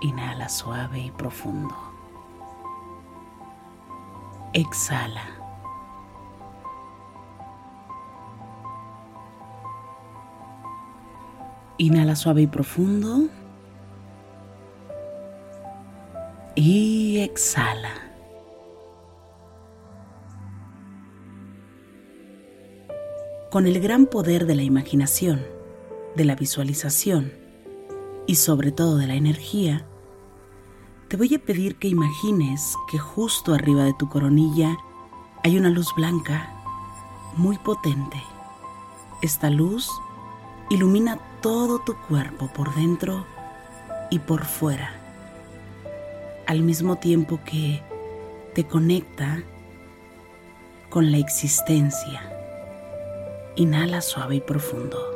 Inhala suave y profundo. Exhala. Inhala suave y profundo. Y exhala. Con el gran poder de la imaginación, de la visualización y sobre todo de la energía, te voy a pedir que imagines que justo arriba de tu coronilla hay una luz blanca muy potente. Esta luz ilumina todo tu cuerpo por dentro y por fuera, al mismo tiempo que te conecta con la existencia. Inhala suave y profundo.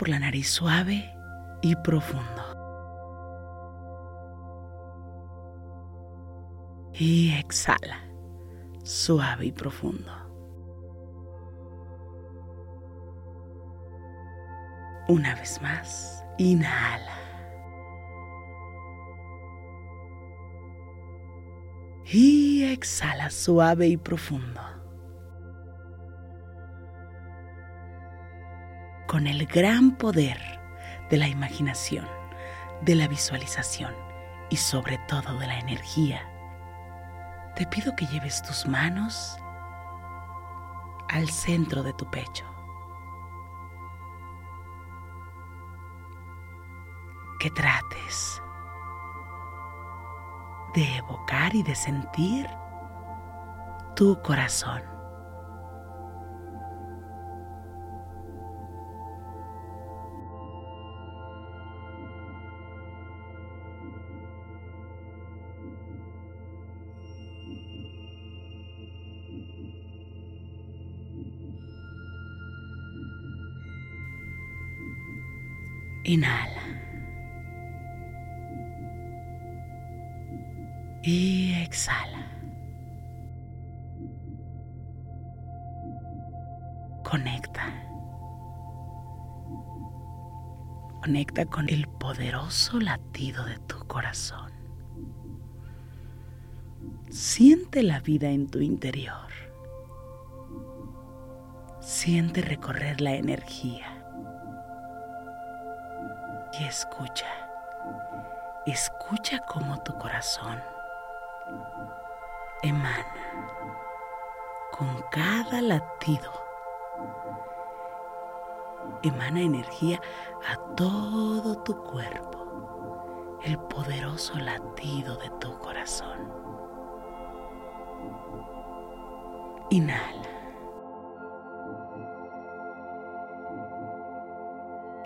Por la nariz suave y profundo. Y exhala suave y profundo. Una vez más, inhala. Y exhala suave y profundo. Con el gran poder de la imaginación, de la visualización y sobre todo de la energía, te pido que lleves tus manos al centro de tu pecho. Que trates de evocar y de sentir tu corazón. Inhala. Y exhala. Conecta. Conecta con el poderoso latido de tu corazón. Siente la vida en tu interior. Siente recorrer la energía escucha. Escucha cómo tu corazón emana con cada latido. Emana energía a todo tu cuerpo, el poderoso latido de tu corazón. Inhala.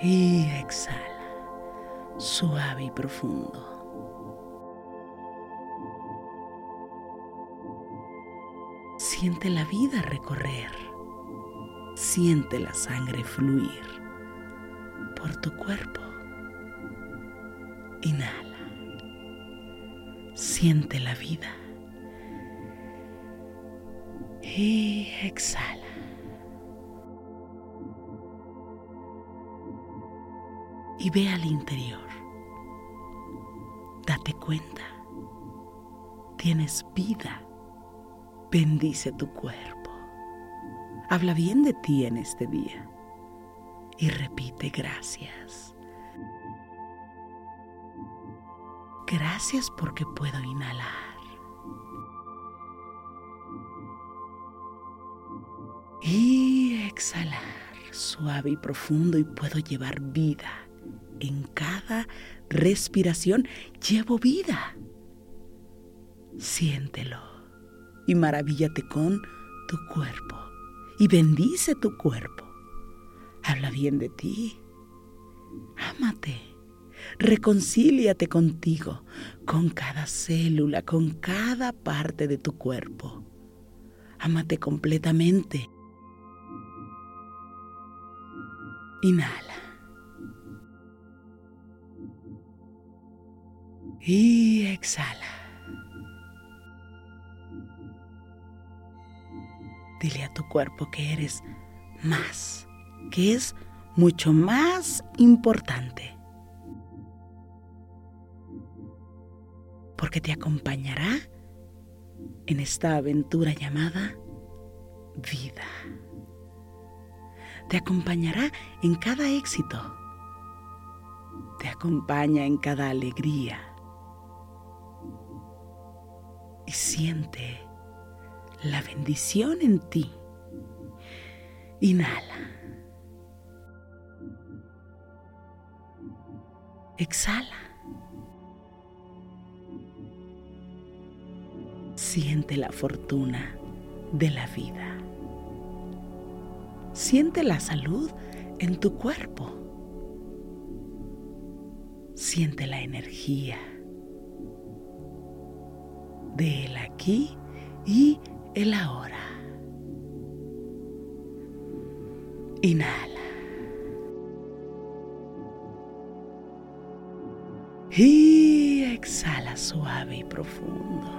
Y exhala suave y profundo. Siente la vida recorrer, siente la sangre fluir por tu cuerpo. Inhala, siente la vida y exhala. Y ve al interior. Date cuenta. Tienes vida. Bendice tu cuerpo. Habla bien de ti en este día. Y repite gracias. Gracias porque puedo inhalar. Y exhalar suave y profundo y puedo llevar vida. En cada respiración llevo vida. Siéntelo y maravíllate con tu cuerpo y bendice tu cuerpo. Habla bien de ti. Ámate. Reconcíliate contigo, con cada célula, con cada parte de tu cuerpo. Ámate completamente. Inhala. Y exhala. Dile a tu cuerpo que eres más, que es mucho más importante. Porque te acompañará en esta aventura llamada vida te acompañará en cada éxito, te acompaña en cada alegría y siente la bendición en ti. Inhala. Exhala. Siente la fortuna de la vida. Siente la salud en tu cuerpo. Siente la energía del aquí y el ahora. Inhala. Y exhala suave y profundo.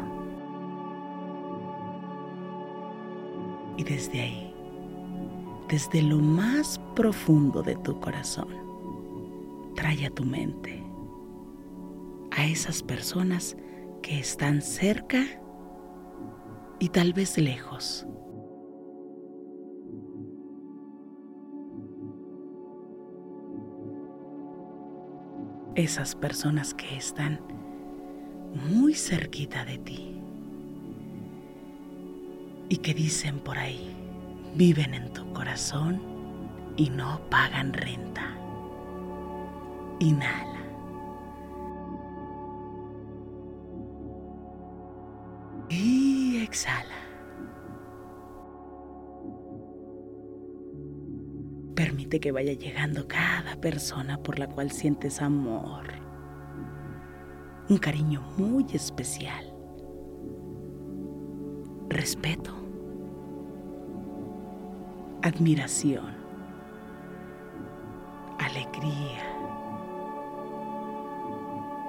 Y desde ahí desde lo más profundo de tu corazón, trae a tu mente a esas personas que están cerca y tal vez lejos. Esas personas que están muy cerquita de ti y que dicen por ahí, viven en tu corazón y no pagan renta. Inhala. Exhala. Permite que vaya llegando cada persona por la cual sientes amor. Un cariño muy especial. Respeto admiración, alegría.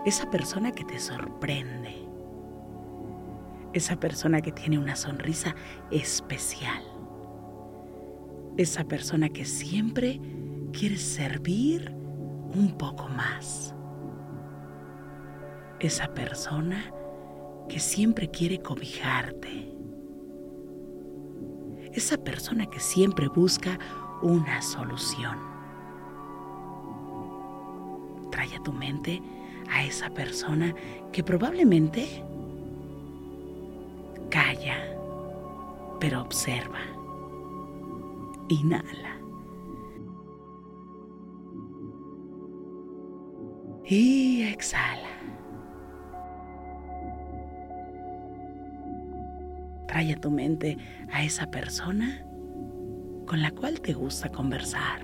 Esa persona que te sorprende. Esa persona que tiene una sonrisa especial. Esa persona que siempre quiere servir un poco más. Esa persona que siempre quiere cobijarte esa persona que siempre busca una solución. Trae a tu mente a esa persona que probablemente pero observa. Inhala. Y exhala. Trae a tu mente a esa persona con la cual te gusta conversar.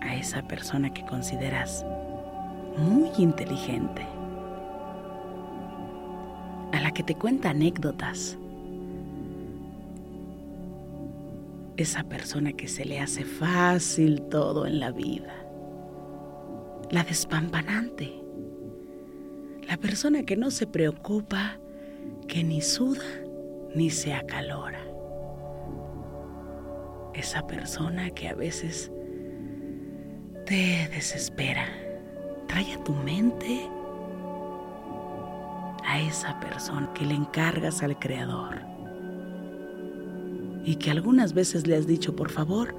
A esa persona que consideras muy inteligente. A la que te cuenta anécdotas, esa persona que se le hace fácil todo en la vida, la despampanante, la persona que no se preocupa, que ni suda ni se acalora, esa persona que a veces te desespera, trae a tu mente a esa persona que le encargas al Creador y que algunas veces le has dicho, por favor,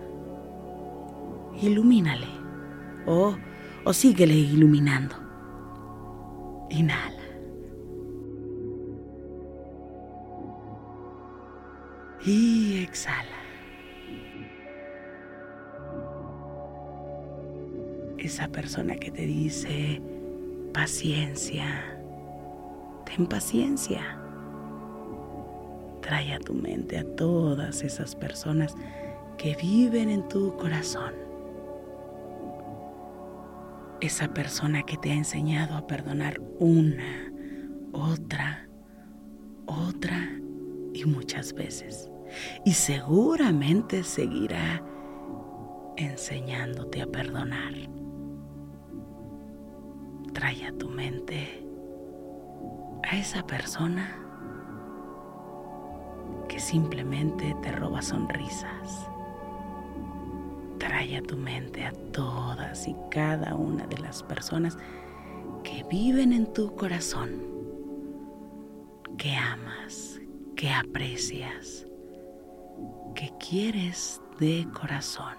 ilumínale o, o síguele iluminando. Inhala. Y exhala. Esa persona que te dice, paciencia, ten paciencia. Trae a tu mente a todas esas personas que viven en tu corazón. Esa persona que te ha enseñado a perdonar una, otra, otra y muchas veces. Y seguramente seguirá enseñándote a perdonar. Trae a tu mente a esa persona que simplemente te roba sonrisas. Trae a tu mente a todas y cada una de las personas que viven en tu corazón, que amas, que aprecias, que quieres de corazón.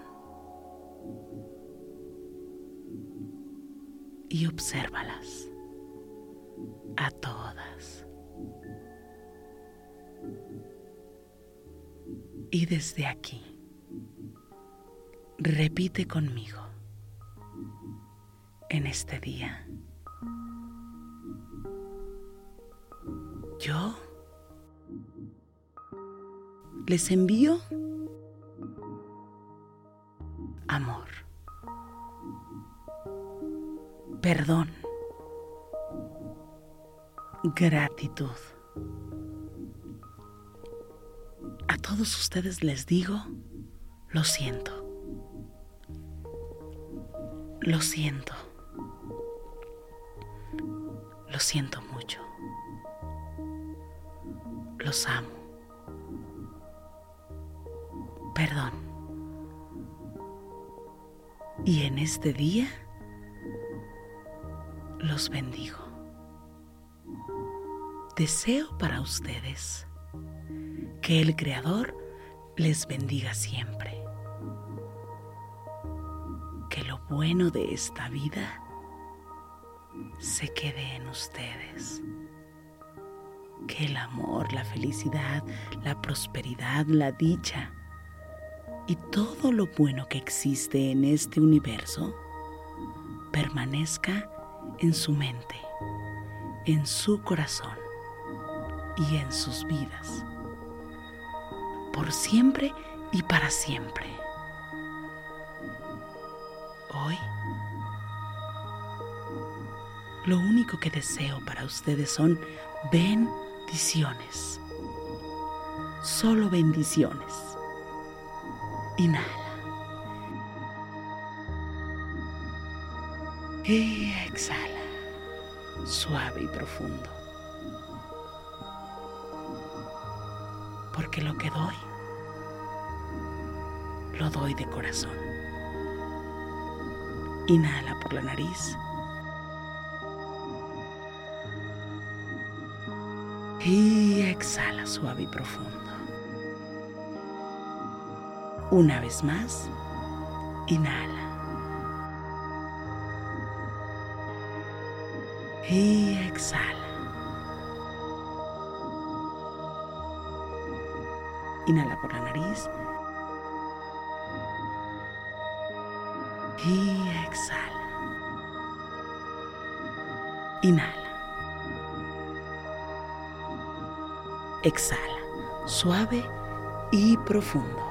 Y obsérvalas a todas. Y desde aquí, repite conmigo en este día. Yo les envío amor, perdón, gratitud. todos ustedes les digo, lo siento. Lo siento. Lo siento mucho. Los amo. Perdón. Y en este día los bendigo. Deseo para ustedes que el Creador les bendiga siempre. Que lo bueno de esta vida se quede en ustedes. Que el amor, la felicidad, la prosperidad, la dicha y todo lo bueno que existe en este universo permanezca en su mente, en su corazón y en sus vidas por siempre y para siempre. Hoy, lo único que deseo para ustedes son bendiciones. Solo bendiciones. Inhala. Y exhala. Suave y profundo. Porque lo que doy lo doy de corazón. Inhala por la nariz. Y exhala suave y profundo. Una vez más, inhala. Y exhala. Inhala por la nariz. y exhala. Inhala. Exhala, suave y profundo.